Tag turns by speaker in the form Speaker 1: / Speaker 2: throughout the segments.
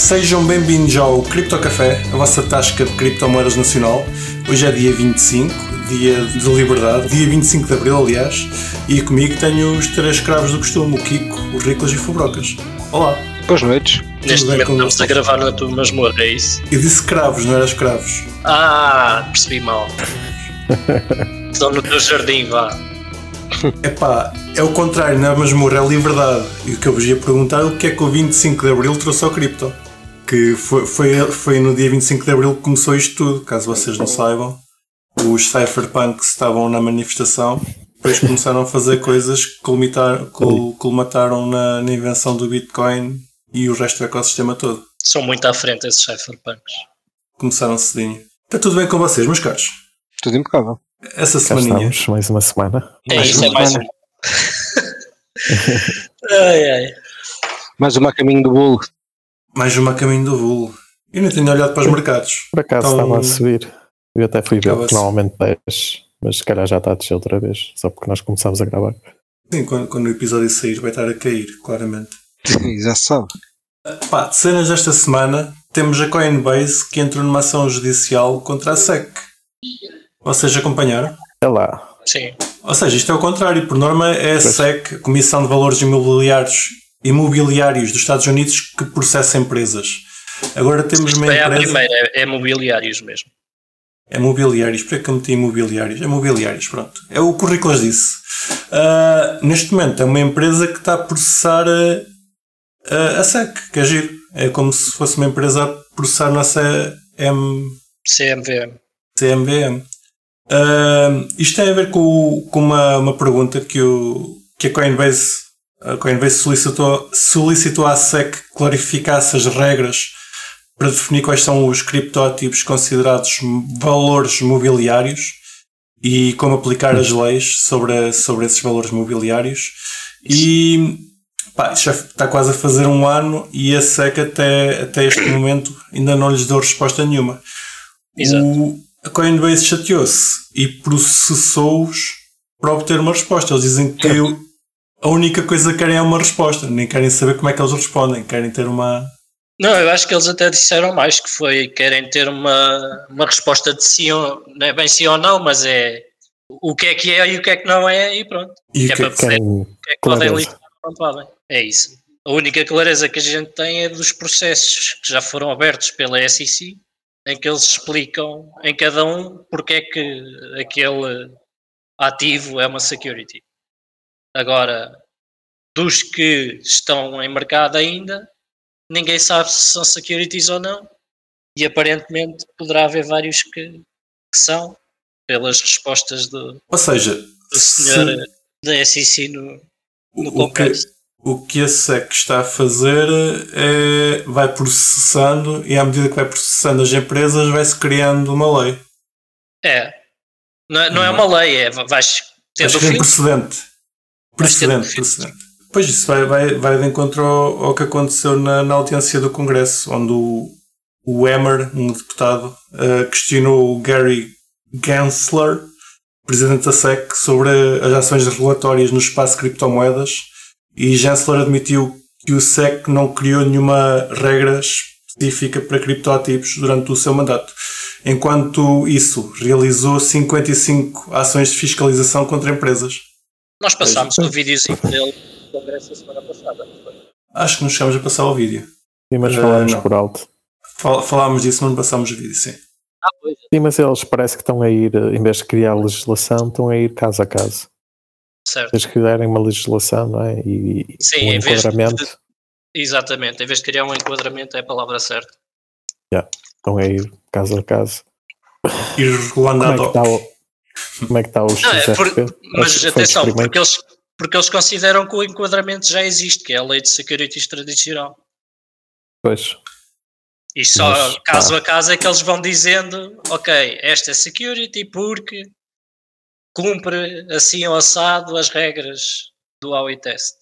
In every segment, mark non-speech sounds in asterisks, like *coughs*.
Speaker 1: Sejam bem-vindos ao Cripto Café, a vossa tasca de criptomoedas nacional. Hoje é dia 25, dia de liberdade, dia 25 de abril, aliás, e comigo tenho os três escravos do costume, o Kiko, o Riclas e o Fubrocas. Olá!
Speaker 2: Boas noites.
Speaker 3: Neste
Speaker 1: bem
Speaker 3: momento
Speaker 1: com
Speaker 3: estamos a gravar na tua masmorra, é isso?
Speaker 1: Eu disse escravos, não era escravos.
Speaker 3: Ah, percebi mal. *laughs* Estão no teu jardim, vá.
Speaker 1: Epá, é o contrário, na masmorra é liberdade. E o que eu vos ia perguntar é o que é que o 25 de abril trouxe ao cripto. Que foi, foi, foi no dia 25 de abril que começou isto tudo, caso vocês não saibam. Os cypherpunks estavam na manifestação, depois começaram a fazer coisas que colmitar- col- colmataram na, na invenção do Bitcoin e o resto do ecossistema todo.
Speaker 3: São muito à frente esses cypherpunks.
Speaker 1: Começaram cedinho. Está tudo bem com vocês, meus caros?
Speaker 2: Tudo impecável.
Speaker 1: Essa
Speaker 4: estamos, mais uma semana.
Speaker 3: É
Speaker 1: Mais
Speaker 3: isso,
Speaker 1: uma
Speaker 3: é mais
Speaker 2: semana.
Speaker 3: um. *laughs* ai, ai.
Speaker 2: Mais uma caminho do bolo.
Speaker 1: Mais uma a caminho do vulgo. Eu nem tenho olhado para os mercados.
Speaker 4: Por acaso
Speaker 1: Então-
Speaker 4: estava a subir. Eu até fui ver que normalmente 10, mas se calhar já está a descer outra vez, só porque nós começámos a gravar.
Speaker 1: Sim, quando, quando o episódio sair vai estar a cair, claramente.
Speaker 2: Já se sabe.
Speaker 1: Pá, de cenas desta semana, temos a Coinbase que entrou numa ação judicial contra a SEC. Vocês acompanharam?
Speaker 4: É lá.
Speaker 3: Sim.
Speaker 1: Ou seja, isto é o contrário. Por norma é a
Speaker 4: Pois.
Speaker 1: SEC, a Comissão de Valores Imobiliários, Imobiliários dos Estados Unidos, que processa empresas. Agora temos uma
Speaker 3: É a
Speaker 1: empresa...
Speaker 3: primeira, é, é mobiliários mesmo.
Speaker 1: É mobiliários, para que eu meti imobiliários? É mobiliários, pronto. É o currículo disse. Ah, neste momento é uma empresa que está a processar a, a, a SEC, que é giro. É como se fosse uma empresa a processar nossa M,
Speaker 3: CMVM.
Speaker 1: CMVM. Ah, isto tem a ver com, com uma, uma pergunta que, o, que a Coinbase, a Coinbase solicitou, solicitou à SEC que clarificasse as regras para definir quais são os criptoativos considerados valores mobiliários e como aplicar as leis sobre, sobre esses valores mobiliários. E pá, já está quase a fazer um ano e a SEC até, até este *coughs* momento ainda não lhes deu resposta nenhuma.
Speaker 3: Exato.
Speaker 1: O, a Coinbase chateou-se e processou-os para obter uma resposta. Eles dizem que *laughs* a única coisa que querem é uma resposta, nem querem saber como é que eles respondem, querem ter uma.
Speaker 3: Não, eu acho que eles até disseram mais, que foi, querem ter uma, uma resposta de sim ou, não é bem sim ou não, mas é o que é que é e o que é que não é e pronto.
Speaker 1: E
Speaker 3: Que
Speaker 1: o
Speaker 3: é
Speaker 1: que-
Speaker 3: para perceber
Speaker 4: Quem,
Speaker 3: o que é que podem lidar não podem. É isso. A única clareza que a gente tem é dos processos que já foram abertos pela SEC, em que eles explicam em cada um porque é que aquele ativo é uma security. Agora, dos que estão em mercado ainda, ninguém sabe se são securities ou não, e aparentemente poderá haver vários que, que são, pelas respostas do,
Speaker 1: Ou seja,
Speaker 3: do
Speaker 1: se-
Speaker 3: senhor da SEC no, no
Speaker 1: o, que,
Speaker 3: Congresso.
Speaker 1: o que a SEC está a fazer é vai processando e à medida que vai processando as empresas vai-se criando uma lei.
Speaker 3: É. Não, é- não é uma lei, é vais tendo
Speaker 1: Acho que é um precedente. Precedente, precedente. Pois isso vai, vai, vai de encontro ao, ao que aconteceu na, na audiência do Congresso, onde o, o Emmer, um deputado, eh, questionou o Gary Gensler, presidente da SEC, sobre as ações regulatórias no espaço de criptomoedas e Gensler admitiu que o SEC não criou nenhuma regra específica para criptoativos durante o seu mandato. Enquanto isso, realizou 55 ações de fiscalização contra empresas.
Speaker 3: Nós passámos o videozinho *laughs* dele no Congresso a semana passada. não?
Speaker 1: Acho que nos chegamos a passar o vídeo.
Speaker 4: Sim, mas
Speaker 1: Eh,
Speaker 4: falámos
Speaker 1: não.
Speaker 4: por alto.
Speaker 1: Fal- Falámos disso, mas não passámos o vídeo, sim.
Speaker 3: Ah, pois.
Speaker 4: Sim, mas eles parece que estão a ir, eh, em vez de criar legislação, estão a ir caso a caso.
Speaker 3: Certo.
Speaker 4: Eles criarem uma legislação, não é? E,
Speaker 3: Sim,
Speaker 4: um
Speaker 3: em vez de-
Speaker 4: enquadramento,
Speaker 3: Exatamente. Em vez de criar um enquadramento, é a palavra certa.
Speaker 4: estão a ir caso a caso.
Speaker 1: Ir
Speaker 4: Como
Speaker 1: a
Speaker 4: como é que está o
Speaker 3: Não, é por- mas atenção, porque eles, porque eles consideram que o enquadramento já existe, que é a lei de securities tradicional.
Speaker 4: Pois,
Speaker 3: E só
Speaker 4: Mas,
Speaker 3: caso
Speaker 4: pá.
Speaker 3: a caso é que eles vão dizendo, ok, esta é security porque cumpre assim ou assado as regras do AUI test.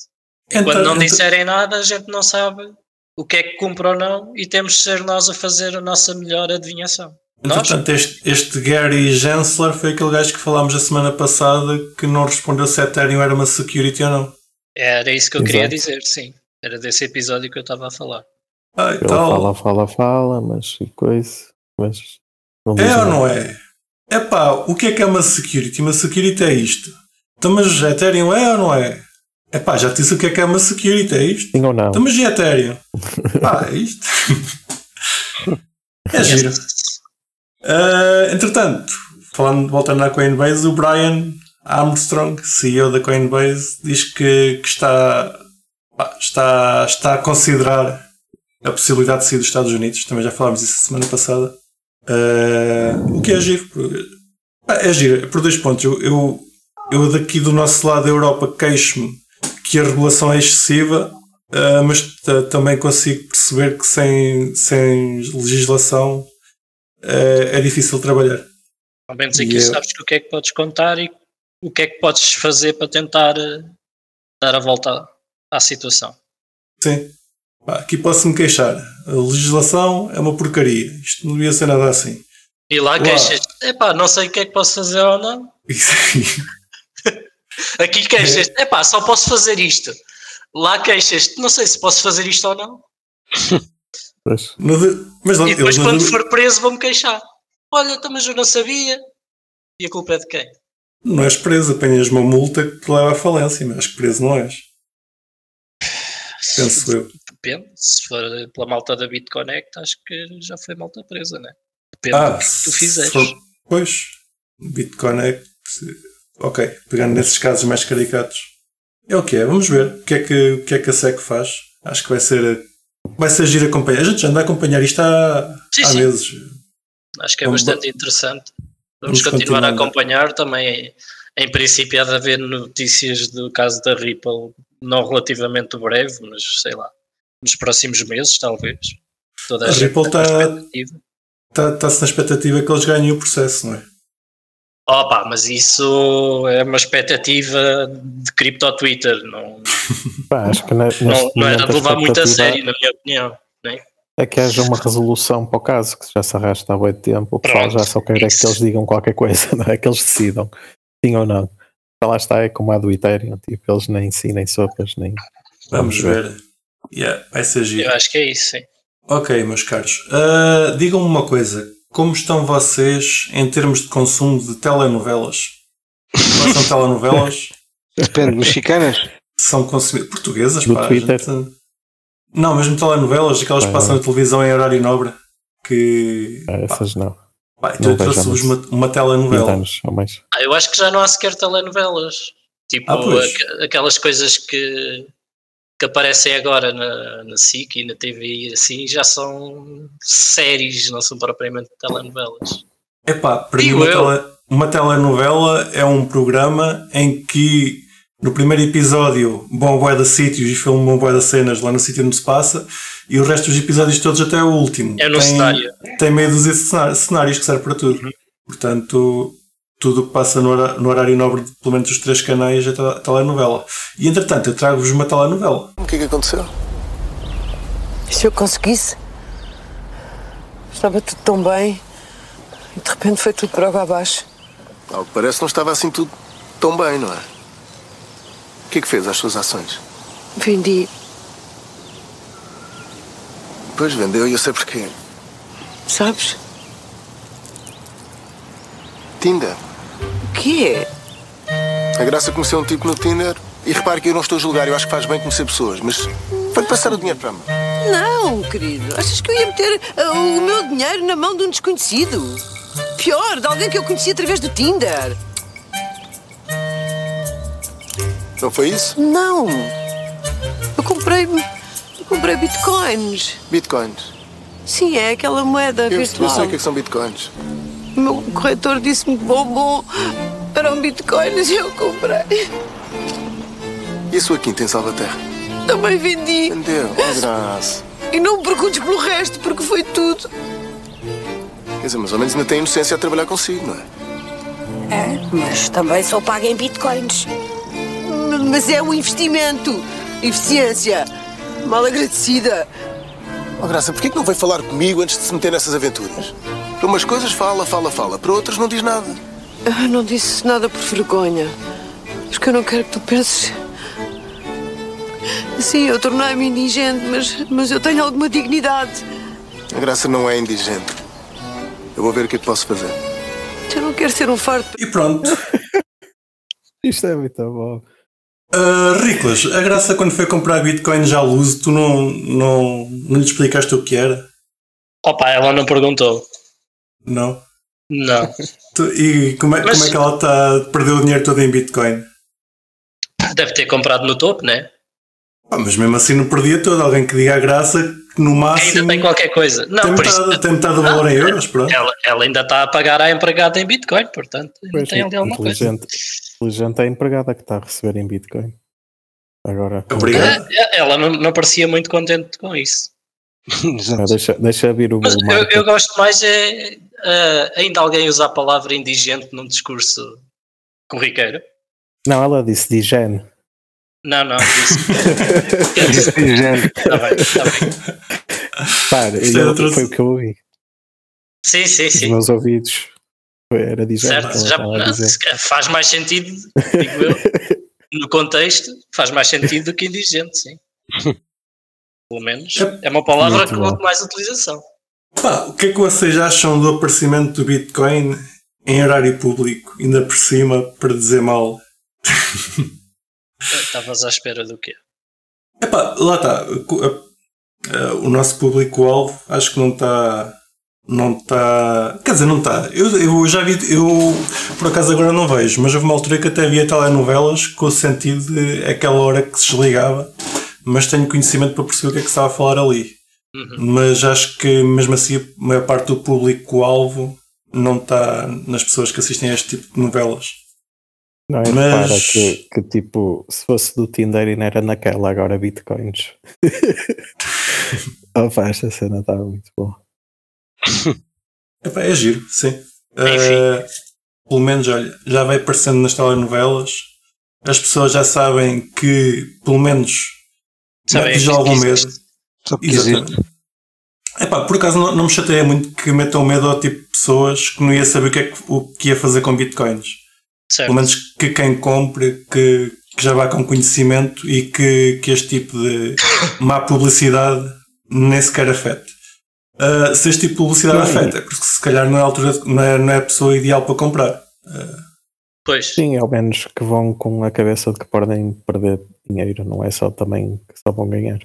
Speaker 1: Então,
Speaker 3: Quando não disserem nada, a gente não sabe o que é que cumpre ou não e temos de ser nós a fazer a nossa melhor adivinhação.
Speaker 1: Entretanto, este, este Gary Gensler foi aquele gajo que falámos a semana passada que não respondeu se a Ethereum era uma security ou não.
Speaker 3: Era isso que eu queria
Speaker 4: Exato.
Speaker 3: dizer, sim. Era desse episódio que eu estava a falar.
Speaker 1: Ah, e
Speaker 4: Ele
Speaker 1: tal.
Speaker 4: fala, fala, fala, mas e coisa. Mas não
Speaker 1: É ou não é? É pá, o que é que é uma security? Uma security é isto. Então, mas Ethereum é ou não é? É pá, já te disse o que é que é uma security, é isto.
Speaker 4: Sim ou não?
Speaker 1: Então, mas e Ethereum? *laughs* Pá, é isto. *laughs* é giro. Ah, entretanto, falando, voltando à Coinbase, o Brian Armstrong, CEO da Coinbase, diz que, que está, está, está a considerar a possibilidade de sair dos Estados Unidos. Também já falámos isso semana passada. Ah, o que é giro? É giro, por dois pontos. Eu, eu, eu daqui do nosso lado da Europa queixo-me que a regulação é excessiva, ah, mas ta- também consigo perceber que sem, sem legislação é, é difícil trabalhar.
Speaker 3: Ao menos aqui
Speaker 1: eu-
Speaker 3: sabes que o que é que podes contar e o que é que podes fazer para tentar eh, dar a volta à situação.
Speaker 1: Sim. Aqui posso-me queixar. A legislação é uma porcaria. Isto não devia ser nada assim.
Speaker 3: E lá
Speaker 1: Uau.
Speaker 3: queixas, epá, não sei o que é que posso fazer ou não. *laughs* Aqui queixas, epá, só posso fazer isto. Lá queixas, não sei se posso fazer isto ou não. *laughs*
Speaker 4: Pois.
Speaker 1: Mas
Speaker 3: E depois
Speaker 1: não
Speaker 3: quando for preso vou-me queixar. Olha, então, mas eu não sabia. E a culpa é de quem?
Speaker 1: não és preso, apanhas uma multa que te leva à falência, mas preso não és. Penso eu.
Speaker 3: Depende, se for pela malta da BitConnect, acho que já foi malta presa, né? Depende
Speaker 1: Ah,
Speaker 3: do que tu fizeres.
Speaker 1: for- Pois, Bitcoin é. Ok, pegando nesses casos mais caricatos. É o que é, vamos ver o que é que, o que, é que a SEC faz. Acho que vai ser. Vai ser giro acompanhar. A gente já anda a acompanhar isto há,
Speaker 3: Sim,
Speaker 1: há
Speaker 3: sim.
Speaker 1: meses.
Speaker 3: Acho que é
Speaker 1: Vamos-
Speaker 3: bastante interessante. Vamos,
Speaker 1: vamos
Speaker 3: continuar a
Speaker 1: continuar.
Speaker 3: acompanhar também. Em princípio, há de haver notícias do caso da Ripple, não relativamente breve, mas sei lá, nos próximos meses, talvez. Toda a,
Speaker 1: A Ripple
Speaker 3: uma
Speaker 1: tá-. Está-se na expectativa que eles ganhem o processo, não é?
Speaker 3: Opa, mas isso é uma expectativa de cripto Twitter, não,
Speaker 4: Pá, acho que ne- neste
Speaker 3: não, não era
Speaker 4: momento
Speaker 3: de levar muito a sério, na minha opinião.
Speaker 4: É que haja uma resolução para o caso, que já se arrasta há muito tempo. O pessoal
Speaker 3: Pronto,
Speaker 4: já só quer é que eles digam qualquer coisa, *laughs* não é? Que eles decidam, sim ou não. Então lá está, é como a do Ethereum, tipo, eles nem sim, nem sopas, nem.
Speaker 1: Vamos ver. Yeah, vai ser giro.
Speaker 3: Eu acho que é isso, sim.
Speaker 1: Ok, meus caros. Ah, Digam-me uma coisa. Como estão vocês em termos de consumo de telenovelas? São telenovelas?
Speaker 2: Depende, mexicanas?
Speaker 1: São consumidas portuguesas,
Speaker 4: Do
Speaker 1: pá. a
Speaker 4: Twitter?
Speaker 1: gente- Não, mesmo telenovelas, aquelas que passam na televisão em horário nobre. Que.
Speaker 4: Ah, essas não.
Speaker 1: Pá, então
Speaker 4: Não
Speaker 1: eu trouxe-vos uma, uma
Speaker 4: 20
Speaker 1: telenovela.
Speaker 4: anos ou mais.
Speaker 3: Ah, eu acho que já não há sequer telenovelas. Tipo,
Speaker 1: Ah,
Speaker 3: aqu- aquelas coisas que, que aparecem agora na, na SIC e na TV e assim já são séries, não são propriamente telenovelas.
Speaker 1: Epá, para mim
Speaker 3: Digo
Speaker 1: uma,
Speaker 3: eu.
Speaker 1: tele- uma telenovela é um programa em que no primeiro episódio vão bué de sítios e filmam bué de cenas lá no sítio onde se passa e o resto dos episódios todos até o último.
Speaker 3: É no
Speaker 1: tem,
Speaker 3: cenário.
Speaker 1: Tem meio cená- cenários que serve para tudo.
Speaker 3: Uhum.
Speaker 1: Portanto, tudo o que passa no, hora- no horário nobre de pelo menos os três canais é tele- telenovela. E entretanto, eu trago-vos uma telenovela.
Speaker 5: O que é que aconteceu?
Speaker 6: Se eu conseguisse, estava tudo tão bem e de repente foi tudo água abaixo.
Speaker 5: Ao que parece, não estava assim tudo tão bem, não é? O que é que fez às suas ações?
Speaker 6: Vendi.
Speaker 5: Pois vendeu e eu sei porquê.
Speaker 6: Sabes?
Speaker 5: Tinder.
Speaker 6: O quê?
Speaker 5: A Graça conheceu um tipo no Tinder e repare que eu não estou a julgar, eu acho que faz bem conhecer pessoas, mas foi passar o dinheiro para mim.
Speaker 6: Não, querido. Achas que eu ia meter ah, o meu dinheiro na mão de um desconhecido? Pior, de alguém que eu conheci através do Tinder.
Speaker 5: Não foi isso?
Speaker 6: Não. Eu comprei. Eu comprei bitcoins.
Speaker 5: Bitcoins.
Speaker 6: Sim, é aquela moeda
Speaker 5: Eu, eu
Speaker 6: virtual.
Speaker 5: sei o que, é que são bitcoins.
Speaker 6: O meu corretor disse-me que bom, bom. Eram bitcoins e eu comprei.
Speaker 5: E a sua quinta em Salvaterra?
Speaker 6: Também vendi.
Speaker 5: Vendeu. Oh, Graça.
Speaker 6: E não me perguntes pelo resto, porque foi tudo.
Speaker 5: Quer dizer, mas ao menos ainda tem inocência a trabalhar consigo, não é?
Speaker 7: É, mas também só paga em bitcoins.
Speaker 6: Mas é um investimento. Eficiência. Mal agradecida.
Speaker 5: Oh, Graça, porquê que não veio falar comigo antes de se meter nessas aventuras? Para umas coisas fala, fala, fala. Para outras não diz nada.
Speaker 6: Eu não disse nada por vergonha. Porque eu não quero que tu penses. Sim, eu tornei-me indigente, mas, mas eu tenho alguma dignidade.
Speaker 5: A Graça não é indigente. Eu vou ver o que é que posso fazer.
Speaker 6: Eu não quero ser um fardo.
Speaker 1: E pronto. *laughs*
Speaker 4: Isto é muito bom.
Speaker 1: Uh, Riclas, a graça quando foi comprar Bitcoin já uso, tu não, não, não lhe explicaste o que era?
Speaker 3: Opa, ela não perguntou.
Speaker 1: Não?
Speaker 3: Não.
Speaker 1: Tu- e como é,
Speaker 3: Mas-
Speaker 1: como é que ela está perdeu o dinheiro todo em Bitcoin?
Speaker 3: Deve ter comprado no topo, né?
Speaker 1: Ah, mas mesmo assim não perdia todo. Alguém que diga a graça que no
Speaker 3: Ainda
Speaker 1: máximo
Speaker 3: tem qualquer coisa. Não,
Speaker 1: tem
Speaker 3: por isso.
Speaker 1: metade, tem metade do valor em euros, pronto.
Speaker 3: Ela, ela ainda está a pagar à empregada em Bitcoin, portanto, ainda
Speaker 4: Pois,
Speaker 3: tem ali alguma coisa.
Speaker 4: inteligente, inteligente é a empregada que está a receber em Bitcoin. Agora,
Speaker 1: Obrigado.
Speaker 3: É, Ela não, não parecia muito contente com isso.
Speaker 4: Ah, deixa, deixa vir o
Speaker 3: Mas eu, eu gosto mais é ah, ainda alguém usar a palavra indigente num discurso corriqueiro.
Speaker 4: Não, ela disse digene.
Speaker 3: Não, não, disse. *laughs* Está bem, está bem.
Speaker 4: Para,
Speaker 1: Isto é
Speaker 4: eu-
Speaker 1: outro-
Speaker 4: foi o que eu ouvi.
Speaker 3: Sim, sim,
Speaker 4: Os
Speaker 3: sim.
Speaker 4: meus ouvidos foi- era digene.
Speaker 3: Certo, já, não, faz mais sentido, digo eu, *laughs* no contexto, faz mais sentido do que indigente, sim. *laughs* Pelo menos é uma palavra
Speaker 4: Muito
Speaker 3: com
Speaker 4: bom.
Speaker 3: mais utilização.
Speaker 1: Pá, o que é que vocês acham do aparecimento do Bitcoin em horário público, ainda por cima, para dizer mal?
Speaker 3: Estavas à espera do quê?
Speaker 1: Epá, lá está. O nosso público-alvo acho que não está. Não está. Quer dizer, não está. Eu, eu já vi. Eu por acaso agora não vejo, mas houve uma altura que até via telenovelas com o sentido de aquela hora que se desligava, mas tenho conhecimento para perceber o que é que se estava a falar ali.
Speaker 3: Uhum.
Speaker 1: Mas acho que mesmo assim a maior parte do público-alvo não está nas pessoas que assistem a este tipo de novelas.
Speaker 4: Não, é
Speaker 1: Mas-
Speaker 4: repara que, que tipo, se fosse do Tinder e não era naquela, agora bitcoins. *laughs* Opa, esta cena estava muito boa. *laughs*
Speaker 1: Epá, é giro, sim. Eh, pelo menos, olha, já vai aparecendo nas telenovelas. As pessoas já sabem que, pelo menos,
Speaker 3: Sabem
Speaker 1: já
Speaker 3: que
Speaker 1: algum medo.
Speaker 2: Só.
Speaker 1: Epá, por acaso não, não me chateia muito que metam medo ao tipo de pessoas que não ia saber o que, é que, o que ia fazer com bitcoins.
Speaker 3: Certo.
Speaker 1: Pelo menos que quem compre, que, que já vá com conhecimento e que, que este tipo de *laughs* má publicidade nem sequer afete. Ah, se este tipo de publicidade
Speaker 4: Não,
Speaker 1: afeta, é porque se calhar não é a, altura, não é, não é a pessoa ideal para comprar.
Speaker 3: Pois,
Speaker 4: Sim, ao menos que vão com a cabeça de que podem perder dinheiro, não é só também que só vão ganhar.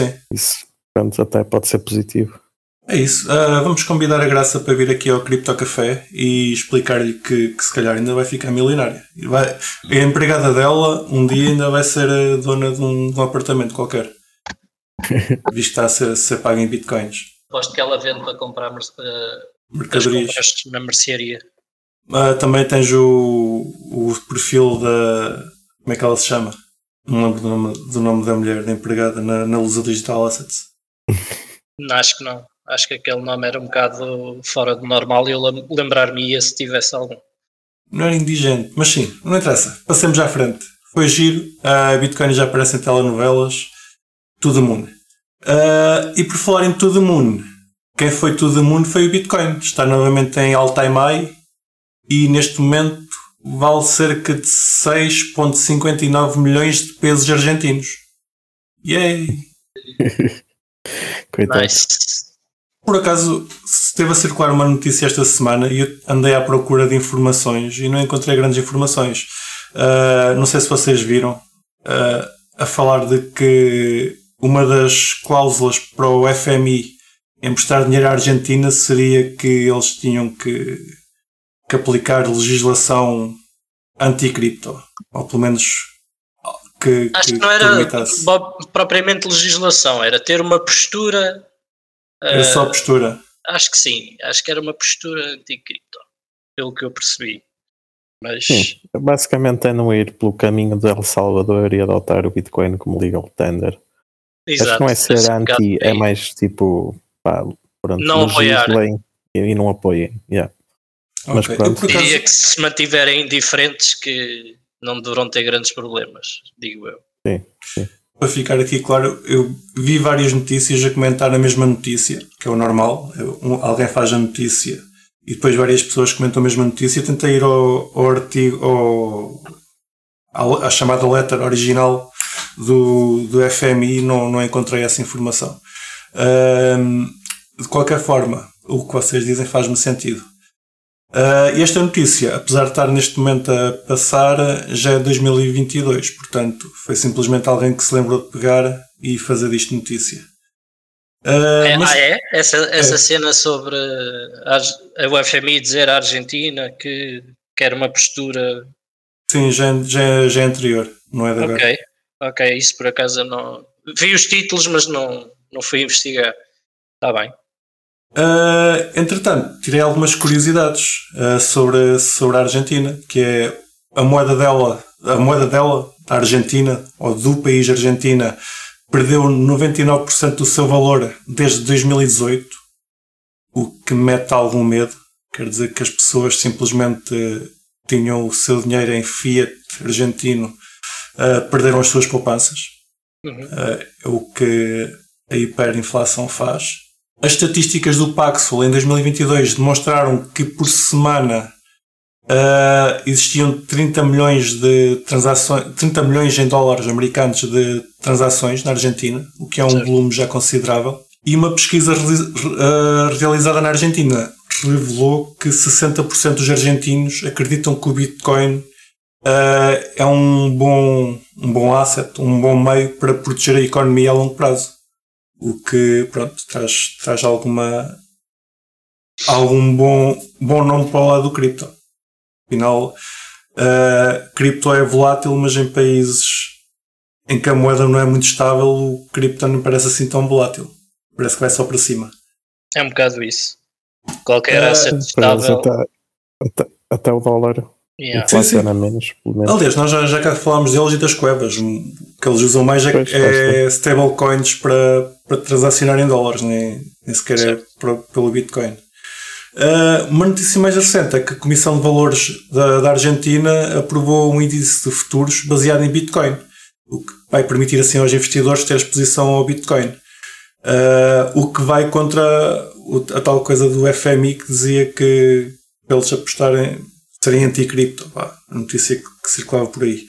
Speaker 1: Sim.
Speaker 4: Isso, portanto, até pode ser positivo.
Speaker 1: É isso. Ah, vamos convidar a Graça para vir aqui ao Cripto Café e explicar-lhe que, que se calhar ainda vai ficar milionária. Vai- a empregada dela um dia ainda vai ser a dona de um, de um apartamento qualquer. *laughs* Visto que está a ser, a ser pago em bitcoins.
Speaker 3: gosto que ela vende para comprar as
Speaker 1: Mercadorias.
Speaker 3: na mercearia.
Speaker 1: Ah, também tens o, o perfil da. Como é que ela se chama? Não lembro do nome, do nome da mulher, da empregada na, na Lusa Digital Assets.
Speaker 3: Não, acho que não. Acho que aquele nome era um bocado fora do normal e eu lem- lembrar-me-ia se tivesse algum.
Speaker 1: Não era indigente, mas sim, não interessa. Passemos à frente. Foi giro, a Bitcoin já aparece em telenovelas. The Moon. Ah, e por falar em the Moon, quem foi the Moon foi o Bitcoin. Está novamente em all-time high e neste momento vale cerca de 6,59 milhões de pesos argentinos. Yay! *laughs*
Speaker 4: Coitado.
Speaker 3: Nice.
Speaker 1: Por acaso, esteve a circular uma notícia esta semana e eu andei à procura de informações e não encontrei grandes informações. Ah, não sei se vocês viram ah, a falar de que uma das cláusulas para o FMI emprestar dinheiro à Argentina seria que eles tinham que, que aplicar legislação anti-cripto. Ou pelo menos que,
Speaker 3: Acho que
Speaker 1: que
Speaker 3: não era
Speaker 1: permitasse.
Speaker 3: propriamente legislação, era ter uma postura.
Speaker 1: Era
Speaker 3: eh,
Speaker 1: só postura.
Speaker 3: Acho que sim, acho que era uma postura anti-cripto, pelo que eu percebi. Mas
Speaker 4: Sim, basicamente é não ir pelo caminho de El Salvador e adotar o Bitcoin como legal tender. Acho
Speaker 3: exato,
Speaker 4: que não é ser anti, é
Speaker 3: aí.
Speaker 4: mais tipo, pá, pronto,
Speaker 3: Não apoiar.
Speaker 4: e, e não apoiem. Yeah. Mas
Speaker 1: Ok.
Speaker 4: pronto.
Speaker 1: Eu, por acaso-
Speaker 3: Diria que se mantiverem indiferentes que não deverão ter grandes problemas, digo eu.
Speaker 1: para ficar aqui claro, eu vi várias notícias a comentar a mesma notícia, que é o normal. Um- alguém faz a notícia e depois várias pessoas comentam a mesma notícia. Tentei ir ao, ao artigo, ao, à, à chamada letter original do, do FMI não, não encontrei essa informação. Ahm, de qualquer forma, o que vocês dizem faz-me sentido. Ah, e esta notícia, apesar de estar neste momento a passar, já é 2022, portanto, foi simplesmente alguém que se lembrou de pegar e fazer disto notícia. Ah,
Speaker 3: É,
Speaker 1: mas-
Speaker 3: ah, é? Essa, essa
Speaker 1: É.
Speaker 3: cena sobre a, a FMI dizer à Argentina que quer uma postura.
Speaker 1: Sim, já, já, já é anterior, não é de agora.
Speaker 3: Ok, ok, isso por acaso não. Vi os títulos, mas não, não fui investigar. Está bem.
Speaker 1: Uh, entretanto, tirei algumas curiosidades uh, sobre, sobre a Argentina, que é a moeda dela, a moeda dela, a Argentina, ou do país Argentina, perdeu 99% do seu valor desde 2018, o que mete algum medo. Quer dizer que as pessoas simplesmente uh, tinham o seu dinheiro em fiat argentino, uh, perderam as suas poupanças.
Speaker 3: Uhum.
Speaker 1: É o que a hiperinflação faz. As estatísticas do Paxful em 2022 demonstraram que por semana ah, existiam 30 milhões de transações, 30 milhões em dólares americanos de transações na Argentina, o que é um
Speaker 3: Certo.
Speaker 1: volume já considerável. E uma pesquisa ah, realizada na Argentina revelou que 60% dos argentinos acreditam que o Bitcoin ah, é um bom, um bom asset, um bom meio para proteger a economia a longo prazo. O que, pronto, traz, traz alguma, algum bom, bom nome para o lado do cripto. Afinal, ah, cripto é volátil, mas em países em que a moeda não é muito estável, o cripto não parece assim tão volátil. Parece que vai só para cima.
Speaker 3: É um bocado isso. Qualquer
Speaker 1: Ah,
Speaker 3: asset estável.
Speaker 4: até, até, até o dólar
Speaker 3: yeah.
Speaker 4: inflaciona menos, pelo menos.
Speaker 1: Aliás, nós já, já cá falámos deles e das cuevas. O que eles usam mais é,
Speaker 4: Pois,
Speaker 1: é stablecoins para, para transacionar em dólares, nem, nem sequer é pelo Bitcoin. Ah, uma notícia mais recente é que a Comissão de Valores da, da Argentina aprovou um índice de futuros baseado em Bitcoin, o que vai permitir assim aos investidores ter exposição ao Bitcoin. Ah, o que vai contra a tal coisa do FMI que dizia que eles apostarem serem anticripto, a notícia que, que circulava por aí.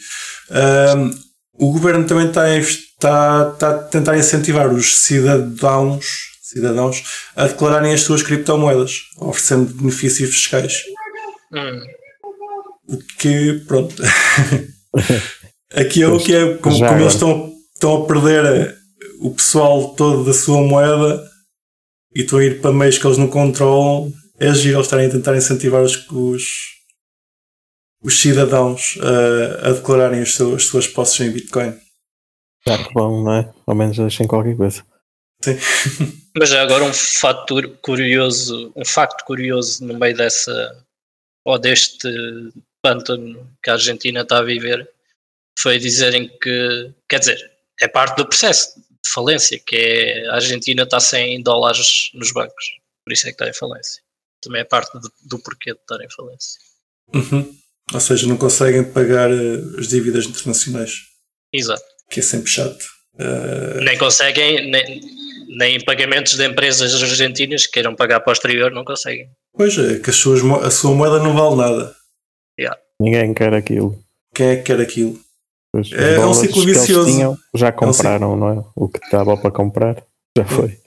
Speaker 1: Ahm, o governo também está a, inves- está, está a tentar incentivar os cidadãos, cidadãos a declararem as suas criptomoedas, oferecendo benefícios fiscais.
Speaker 3: Hum,
Speaker 1: O que, pronto. *laughs* Aqui é o que é, como, como eles estão, estão a perder o pessoal todo da sua moeda e estão a ir para meios que eles não controlam, é giro eles estarem a tentar incentivar os, os, os cidadãos a, a declararem as suas, as suas posses em Bitcoin.
Speaker 4: Já que vão, não é? Ao menos deixem qualquer coisa.
Speaker 1: Sim. *laughs*
Speaker 3: Mas já agora um fator curioso, um facto curioso no meio dessa ou deste pântano que a Argentina está a viver foi dizerem que, quer dizer, é parte do processo de falência, que é a Argentina está sem dólares nos bancos, por isso é que está em falência. Também é parte do, do porquê de estar em falência.
Speaker 1: Uhum. Ou seja, não conseguem pagar eh, as dívidas internacionais,
Speaker 3: Exato.
Speaker 1: que é sempre chato. Eh,
Speaker 3: Nem conseguem, nem, nem em pagamentos de empresas argentinas que queiram pagar para o exterior, não conseguem.
Speaker 1: pois é, que as suas a sua moeda não vale nada.
Speaker 4: Ninguém quer aquilo.
Speaker 1: Quem é que quer aquilo?
Speaker 4: Pois,
Speaker 1: É- é um ciclo vicioso.
Speaker 4: tinham, já
Speaker 1: um ciclo-
Speaker 4: compraram, não é? O que estava para comprar já foi.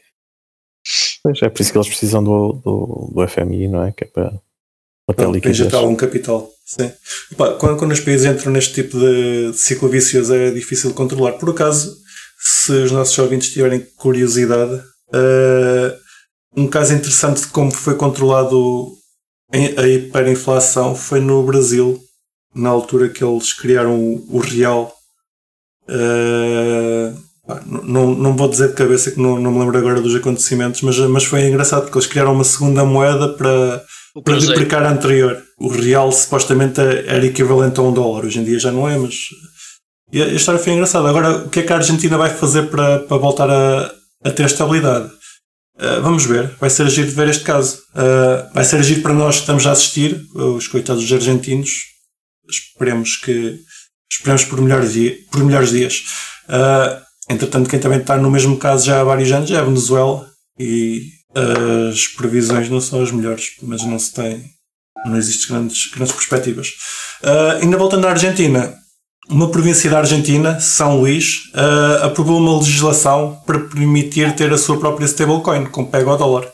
Speaker 4: Pois é por isso que eles precisam do, do, do FMI, não é? Que é para, para ter liquidez.
Speaker 1: já algum capital. Sim. Quando, quando os países entram neste tipo de, ciclo vicioso é difícil de controlar. Por acaso, se os nossos ouvintes tiverem curiosidade, eh, um caso interessante de como foi controlado a hiperinflação foi no Brasil, na altura que eles criaram o, o real. Eh, pá, não, não vou dizer de cabeça que não, não me lembro agora dos acontecimentos, mas, mas foi engraçado porque eles criaram uma segunda moeda para,
Speaker 3: O
Speaker 1: para
Speaker 3: Cruzeiro.
Speaker 1: duplicar a anterior. O real supostamente era equivalente a um dólar, hoje em dia já não é, mas e a história foi engraçada. Agora, o que é que a Argentina vai fazer para, para voltar a, a ter estabilidade? Uh, vamos ver, vai ser agir de ver este caso. Uh, vai ser agir para nós que estamos a assistir, os coitados dos argentinos. Esperemos que esperemos por melhores, dia, por melhores dias. Uh, entretanto, quem também está no mesmo caso já há vários anos é a Venezuela e as previsões não são as melhores, mas não se tem, não existem grandes, grandes perspectivas. Uh, ainda voltando à Argentina, uma província da Argentina, São Luís, uh, aprovou uma legislação para permitir ter a sua própria stablecoin, com pego ao dólar,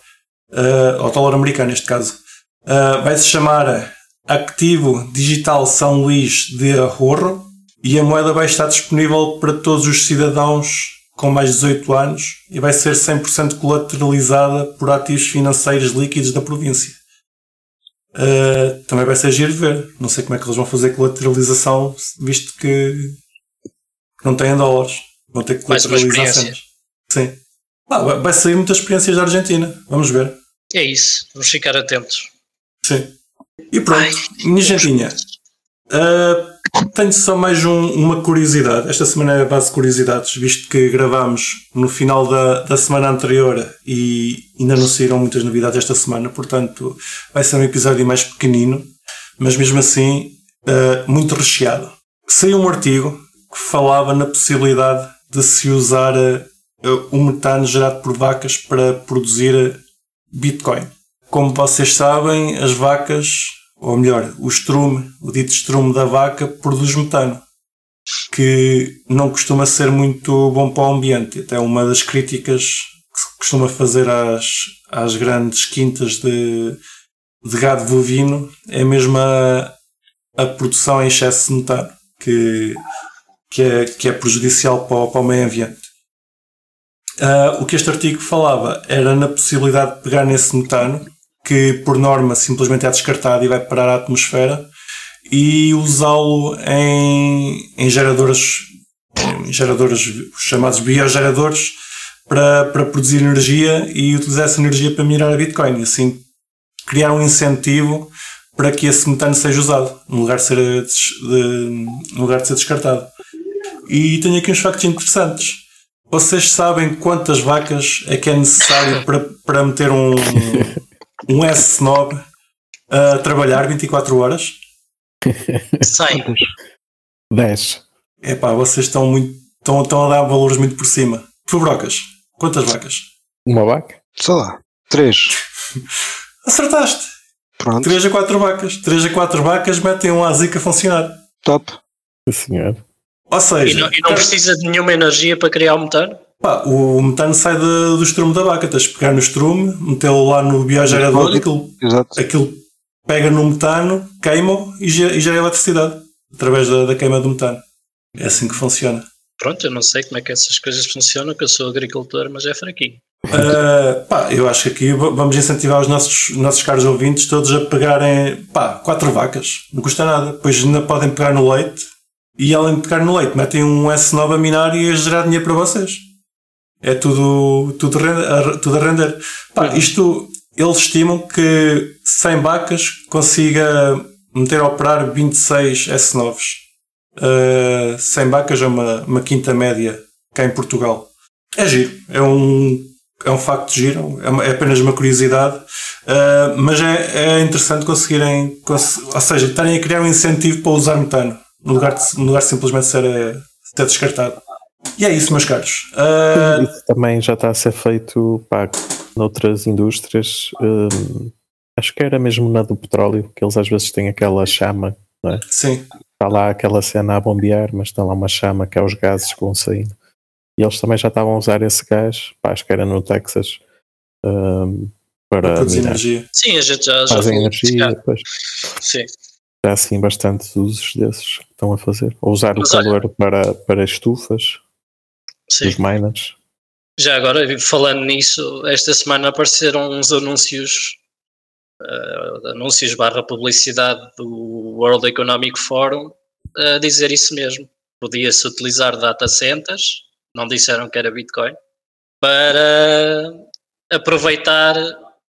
Speaker 1: uh, ao dólar americano neste caso. Uh, vai se chamar Activo Digital São Luís de Ahorro e a moeda vai estar disponível para todos os cidadãos com mais de 18 anos e vai ser 100% colateralizada por ativos financeiros líquidos da província. Uh, também vai ser giro de ver. Não sei como é que eles vão fazer colateralização, visto que não têm dólares. Vão ter que colateralizar sempre. Sim. Ah, vai sair muitas experiências da Argentina. Vamos ver.
Speaker 3: É isso. Vamos ficar atentos.
Speaker 1: Sim. E pronto, Ai, minha gentinha. Uh, tenho só mais um, uma curiosidade. Esta semana é a base de curiosidades, visto que gravámos no final da, da semana anterior e ainda não saíram muitas novidades esta semana, portanto vai ser um episódio mais pequenino, mas mesmo assim uh, muito recheado. Saiu um artigo que falava na possibilidade de se usar uh, o metano gerado por vacas para produzir Bitcoin. Como vocês sabem, as vacas ou melhor, o estrume, o dito estrume da vaca, produz metano, que não costuma ser muito bom para o ambiente. Até uma das críticas que se costuma fazer às, às grandes quintas de, de gado bovino é mesmo a, a produção em excesso de metano, que, que, é, que é prejudicial para o, para o meio ambiente. Uh, o que este artigo falava era na possibilidade de pegar nesse metano que por norma simplesmente é descartado e vai parar à atmosfera e usá-lo em, em geradores em geradores chamados biogeradores para, para produzir energia e utilizar essa energia para minerar a Bitcoin e assim criar um incentivo para que esse metano seja usado no lugar de ser, de, no lugar de ser descartado. E tenho aqui uns factos interessantes. Vocês sabem quantas vacas é que é necessário *laughs* para, para meter um, um S9 a trabalhar 24 horas?
Speaker 3: 100.
Speaker 4: 10.
Speaker 1: É pá, vocês estão muito. Estão, estão a dar valores muito por cima. Fubrocas, quantas vacas?
Speaker 4: Uma vaca?
Speaker 2: Sei lá, 3. *laughs*
Speaker 1: Acertaste.
Speaker 2: Pronto.
Speaker 1: 3 a 4 vacas. 3 a 4 vacas metem um ASIC a funcionar.
Speaker 2: Top.
Speaker 4: Sim, senhor.
Speaker 1: Ou seja.
Speaker 3: E não, e não precisa de nenhuma energia para criar o metano?
Speaker 1: Pá, o metano sai de, do estrume da vaca, tens de pegar no estrume, metê-lo lá no biogerador, aquilo, aquilo pega no metano, queima e gera, e gera eletricidade através da, da, queima do metano. É assim que funciona.
Speaker 3: Pronto, eu não sei como é que essas coisas funcionam, que eu sou agricultor, mas é fraquinho.
Speaker 1: Uh, pá, eu acho que aqui vamos incentivar os nossos, nossos caros ouvintes todos a pegarem pá, quatro vacas, não custa nada. Depois ainda podem pegar no leite e além de pegar no leite, metem um S9 a minar e a gerar dinheiro para vocês. É tudo, tudo, render, tudo a render. Pá, isto, eles estimam que 100 vacas consiga meter a operar 26 S9s. Uh, 100 vacas é uma, uma quinta média cá em Portugal. É giro, é um, é um facto de giro, é, uma, é apenas uma curiosidade, uh, mas é, é interessante conseguirem, cons ou seja, estarem a criar um incentivo para usar metano, no lugar de, no lugar de simplesmente ser, eh, ser descartado. E é isso, meus caros. Uh...
Speaker 4: Isso também já está a ser feito pá, noutras indústrias. Um, acho que era mesmo na do petróleo, que eles às vezes têm aquela chama, não é?
Speaker 1: Sim.
Speaker 4: Está lá aquela cena a bombear, mas está lá uma chama que é os gases que vão saindo. E eles também já estavam a usar esse gás, pá, acho que era no Texas, um, para,
Speaker 1: produzir energia.
Speaker 3: Sim, a gente já,
Speaker 4: já Fazem energia depois.
Speaker 3: Sim.
Speaker 4: Já assim bastantes usos desses que estão a fazer. Ou usar mas o calor olha, para, para estufas. Sim. dos miners.
Speaker 3: Já agora, falando nisso, esta semana apareceram uns anúncios, uh, anúncios barra publicidade do World Economic Forum a dizer isso mesmo. Podia-se utilizar data centers, não disseram que era Bitcoin, para aproveitar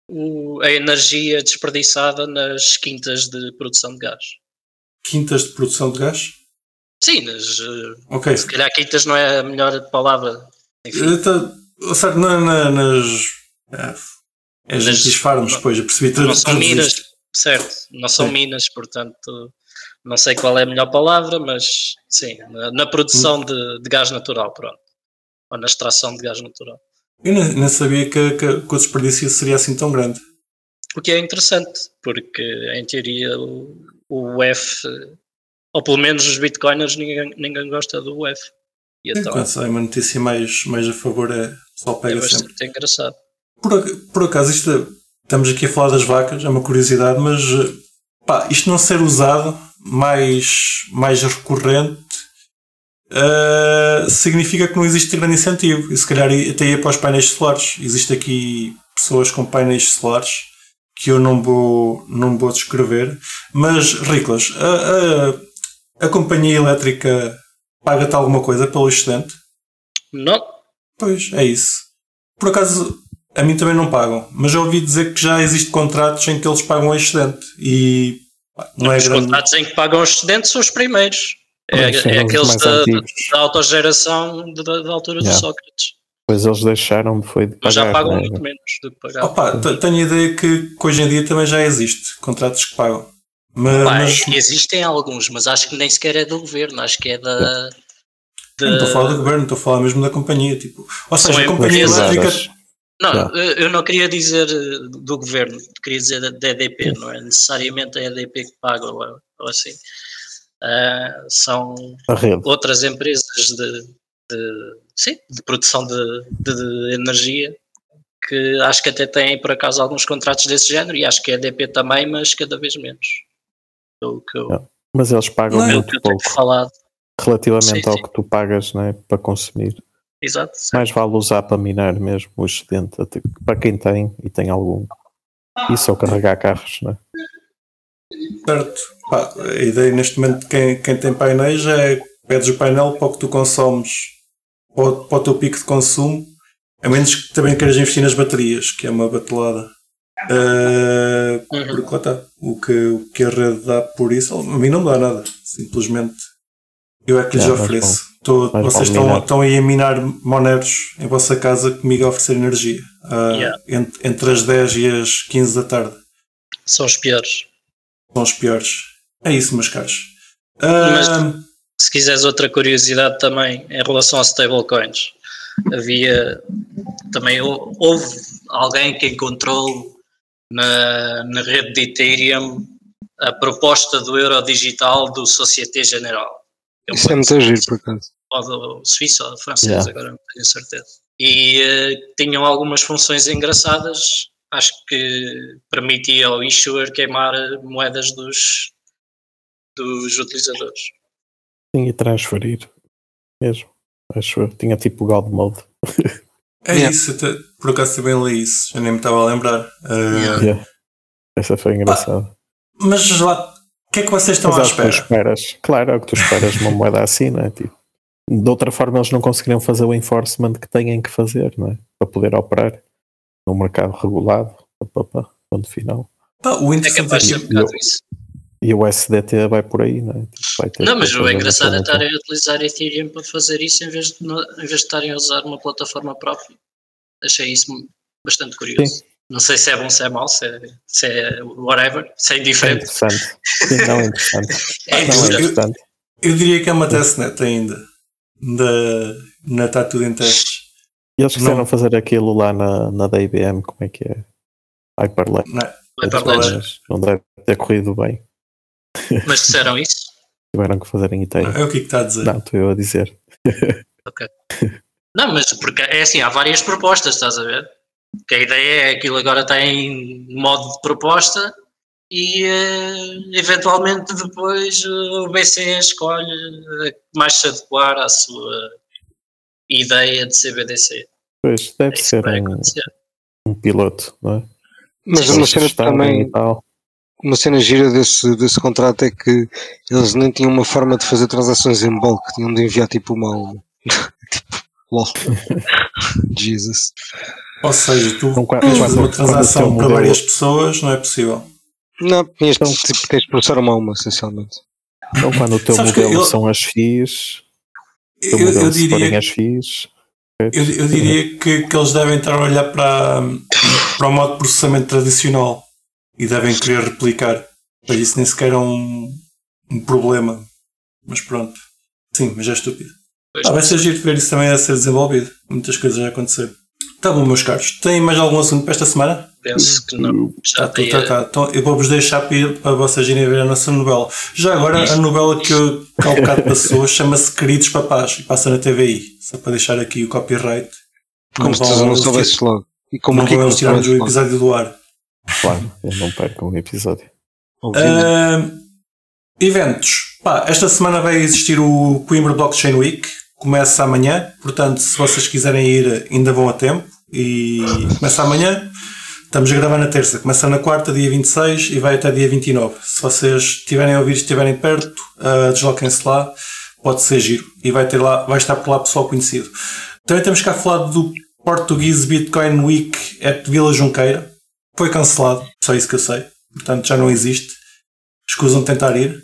Speaker 3: o, a energia desperdiçada nas quintas de produção de gás.
Speaker 1: Quintas de produção de gás?
Speaker 3: Sim, nas, eh,
Speaker 1: okay.
Speaker 3: se calhar quintas não é a melhor palavra.
Speaker 1: Seja, na, na, nas. É, é nas farms, pois, eu percebi
Speaker 3: tudo. Não são minas, certo, não são sim. minas, portanto, não sei qual é a melhor palavra, mas sim, na, na produção hum. de, de, gás natural, pronto. Ou na extração de gás natural.
Speaker 1: Eu nem, nem sabia que, que, que o desperdício seria assim tão grande.
Speaker 3: O que é interessante, porque em teoria o, o F Ou pelo menos os bitcoiners ninguém, ninguém gosta do UF. E então
Speaker 1: sai uma notícia mais, mais a favor, é, pessoal
Speaker 3: é
Speaker 1: pega sempre.
Speaker 3: bastante engraçado.
Speaker 1: Por, por acaso, isto, é- estamos aqui a falar das vacas, é uma curiosidade, mas eh, pá, isto não ser usado mais, mais recorrente eh, significa que não existe grande incentivo. E se calhar até ia para os painéis solares. Existe aqui pessoas com painéis solares que eu não vou, não vou descrever. Mas, Riclas, a, a, a companhia elétrica paga-te alguma coisa pelo excedente?
Speaker 3: Não,
Speaker 1: Pois, é isso. Por acaso, a mim também não pagam, mas eu ouvi dizer que já existe contratos em que eles pagam o excedente e não é
Speaker 3: os
Speaker 1: grande.
Speaker 3: contratos em que pagam os excedentes são os primeiros. É, é
Speaker 4: os
Speaker 3: aqueles da, da, autogeração da, da altura
Speaker 4: Yeah.
Speaker 3: do Sócrates.
Speaker 4: Depois eles deixaram de foi de
Speaker 3: Mas já
Speaker 4: pagar,
Speaker 3: pagam
Speaker 4: né?
Speaker 3: muito menos do que pagavam.
Speaker 1: Opa, te- tenho a ideia que, que hoje em dia também já existe contratos que pagam. Mas,
Speaker 3: Pá,
Speaker 1: mas
Speaker 3: Existem alguns, mas acho que nem sequer é do governo, acho que é da.
Speaker 1: não estou a falar do governo, estou a falar mesmo da companhia. Tipo, ou
Speaker 3: São
Speaker 1: seja, a companhia
Speaker 3: empresas.
Speaker 1: elétrica.
Speaker 3: não,
Speaker 4: Já.
Speaker 3: eu não queria dizer eh, do governo, queria dizer da, EDP, não é necessariamente a EDP que paga ou, ou assim. Ah, são outras empresas de, de- sim, de produção de, de- de energia que acho que até têm por acaso alguns contratos desse género e acho que a EDP também, mas cada vez menos. Pelo que eu,
Speaker 4: Não, Mas eles pagam
Speaker 1: Não, é
Speaker 4: muito pouco
Speaker 3: falado.
Speaker 4: relativamente
Speaker 3: Sim,
Speaker 4: ao
Speaker 3: sim.
Speaker 4: que tu pagas né, para consumir.
Speaker 3: Exato.
Speaker 4: Mais vale usar para minar mesmo o excedente, para quem tem e tem algum. Isso ou carregar carros, né?
Speaker 1: Certo. Pá, a ideia neste momento de quem, quem tem painéis é pedes o painel para o que tu consomes para o, para o teu pico de consumo, a menos que também queiras investir nas baterias, que é uma batelada. Ah,
Speaker 3: Uhum.
Speaker 1: porque lá está. O que, o que a rede dá por isso, a mim não dá nada. Simplesmente eu é que lhes
Speaker 4: É,
Speaker 1: ofereço. Tô- vocês estão, aí a minar moneros em vossa casa comigo a oferecer energia. Ah,
Speaker 3: Yeah.
Speaker 1: entre, entre as 10 e as 15 da tarde.
Speaker 3: São os piores.
Speaker 1: São os piores. É isso, meus caros. Ah,
Speaker 3: Se quiseres outra curiosidade também em relação a stablecoins, havia também hou- houve alguém que encontrou na, na rede de Ethereum a proposta do euro digital do Société Générale. que é
Speaker 2: Isso é muito giro, por acaso.
Speaker 3: ou do suíço ou francês,
Speaker 4: Yeah.
Speaker 3: agora não tenho certeza. E eh, tinham algumas funções engraçadas, acho que permitia ao issuer queimar eh, moedas dos, dos utilizadores.
Speaker 4: Sim, e transferir mesmo. Acho eu. Tinha tipo o God Mode.
Speaker 1: é
Speaker 2: Yeah.
Speaker 1: isso, por acaso também li isso, já nem me estava a lembrar. Ah,
Speaker 3: Yeah.
Speaker 4: Essa foi engraçada.
Speaker 1: Mas lá, o que é que vocês estão
Speaker 4: Mas
Speaker 1: à
Speaker 4: é que tu
Speaker 1: espera?
Speaker 4: esperas. Claro, é o que tu esperas numa moeda assim, não é? Tipo, de outra forma, eles não conseguiriam fazer o enforcement que têm que fazer, não é? Para poder operar num mercado regulado. Pá, pá, pá, ponto final.
Speaker 1: Pá, o
Speaker 3: É
Speaker 1: interessante
Speaker 3: capaz de ser
Speaker 1: aqui,
Speaker 3: um bocado isso.
Speaker 4: E o SDT vai por aí, não é? Tipo, vai ter
Speaker 3: Não, mas o engraçado é
Speaker 4: uma
Speaker 3: estarem a utilizar Ethereum para fazer isso em vez de, em vez de estarem a usar uma plataforma própria. Achei isso bastante curioso.
Speaker 4: Sim.
Speaker 3: Não sei se é bom, se é mau, se é, se é whatever, se é
Speaker 4: É
Speaker 3: indiferente.
Speaker 4: interessante. Sim, não é interessante. *laughs*
Speaker 3: É
Speaker 4: Não é
Speaker 3: interessante.
Speaker 4: interessante.
Speaker 1: eu diria que é uma testnet ainda. Da, ainda está tudo em testes.
Speaker 4: E eles quiseram
Speaker 1: Não.
Speaker 4: fazer aquilo lá na, na da IBM, como é que é? Hyperledger.
Speaker 1: Não é?
Speaker 3: Hyperledger.
Speaker 4: Mas Não deve ter corrido bem.
Speaker 3: Mas disseram isso?
Speaker 4: Tiveram que fazer em Ethereum.
Speaker 1: É o que é que está a dizer.
Speaker 4: Não, estou eu a dizer. *laughs*
Speaker 3: Não, mas porque é assim, há várias propostas, estás a ver? Que a ideia é que aquilo agora tem modo de proposta e eh, eventualmente depois eh, o BCE escolhe a que mais se adequar à sua ideia de CBDC.
Speaker 4: Pois,
Speaker 3: É
Speaker 4: deve
Speaker 3: que
Speaker 4: ser um, um piloto, não é?
Speaker 2: Mas uma cena também, uma cena gira desse, desse contrato é que eles nem tinham uma forma de fazer transações em bulk, tinham de enviar tipo uma a *laughs* uma. tipo, lol. *laughs* Jesus.
Speaker 1: Ou seja, tu
Speaker 4: Então, quando- quando-
Speaker 1: fazer uma transação para
Speaker 4: modelo-
Speaker 1: várias pessoas, não é possível.
Speaker 2: Não, tinhas,
Speaker 4: Então-
Speaker 2: tipo, tens de processar uma a uma, essencialmente.
Speaker 4: Então, quando o teu modelo
Speaker 1: eu-
Speaker 4: são as FIIs,
Speaker 1: Eu,
Speaker 4: modelo
Speaker 1: eu diria,
Speaker 4: as FIIs,
Speaker 1: eu, eu diria que, que eles devem estar a olhar para, para o modo de processamento tradicional e devem querer replicar. Mas isso nem sequer é um, um problema. Mas pronto. Sim, mas é estúpido. Ah, vai ser giro ver isso também a ser desenvolvido. Muitas coisas a acontecer. Tá bom, meus caros. Tem mais algum assunto para esta semana?
Speaker 3: penso que não. Já
Speaker 1: Tá, tá, tá. Então, eu vou-vos deixar para, vocês irem ver a nossa novela. Já agora, a novela que, eu, que um bocado passou chama-se Queridos Papás e passa na TVI. Só para deixar aqui o copyright.
Speaker 2: Como se não soubesses logo. E como
Speaker 1: não
Speaker 2: aqui
Speaker 1: vão eles tirarmos o episódio do ar.
Speaker 4: Claro, eu não perco um episódio.
Speaker 1: Ah, eventos. Pá, esta semana vai existir o Coimbra Blockchain Week. Começa amanhã. Portanto, se vocês quiserem ir, ainda vão a tempo. E começa amanhã. Estamos a gravar na terça. Começa na quarta, dia 26 e vai até dia 29. Se vocês estiverem a ouvir estiverem perto, ah, desloquem-se lá. Pode ser giro. E vai, ter lá, vai estar por lá pessoal conhecido. Também temos cá falado do Portuguese Bitcoin Week at Vila Junqueira. Foi cancelado. Só isso que eu sei. Portanto, já não existe. Escusam de tentar ir.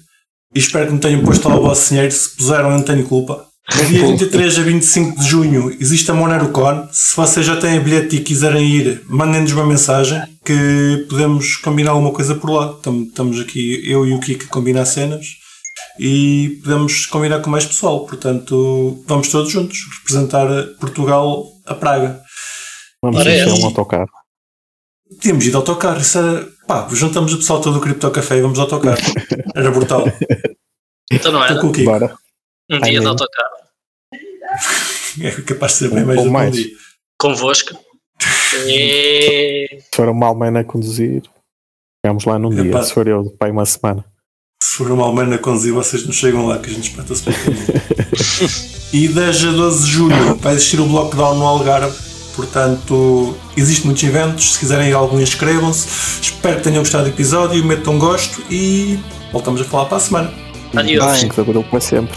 Speaker 1: E espero que me tenham posto lá o vosso dinheiro. Se puseram, eu não tenho culpa. No dia 23 a 25 de junho existe a MoneroCon. Se vocês já têm bilhete e quiserem ir, mandem-nos uma mensagem que podemos combinar alguma coisa por lá. Tam- Estamos aqui, eu e o Kiko, a combinar cenas e podemos combinar com mais pessoal. Portanto, vamos todos juntos representar Portugal a Praga.
Speaker 4: Vamos encher
Speaker 3: é.
Speaker 4: um autocarro.
Speaker 1: Tínhamos ido ao autocarro. Isso era, pá, juntamos o pessoal todo do Cripto Café e vamos ao autocarro. Era brutal.
Speaker 3: Então não
Speaker 1: Estou
Speaker 3: era
Speaker 1: com o Kiko.
Speaker 4: Bora.
Speaker 3: Um dia de autocarro
Speaker 1: É capaz de ser bem mais
Speaker 4: ou
Speaker 1: do que um
Speaker 4: mais.
Speaker 1: dia.
Speaker 3: convosco. E... *laughs*
Speaker 4: Se for uma almena a conduzir, chegamos lá num dia. Se for eu, pai, uma semana.
Speaker 1: Se for uma almena a conduzir, vocês não chegam lá, que a gente espeta-se pelo *laughs* caminho. E 10 a 12 de julho vai existir o Blockdown no Algarve. Portanto, existem muitos eventos. Se quiserem ir a algum, inscrevam-se. Espero que tenham gostado do episódio, metam um gosto e voltamos a falar para a semana.
Speaker 3: Adiós.
Speaker 2: Bem.
Speaker 4: 5 de abril para sempre.